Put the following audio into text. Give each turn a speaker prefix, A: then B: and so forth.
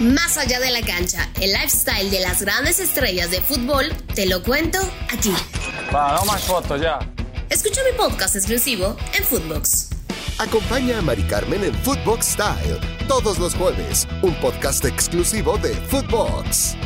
A: Más allá de la cancha, el lifestyle de las grandes estrellas de fútbol, te lo cuento aquí.
B: Va, no más fotos ya.
A: Escucha mi podcast exclusivo en Footbox.
C: Acompaña a Mari Carmen en Footbox Style todos los jueves, un podcast exclusivo de Footbox.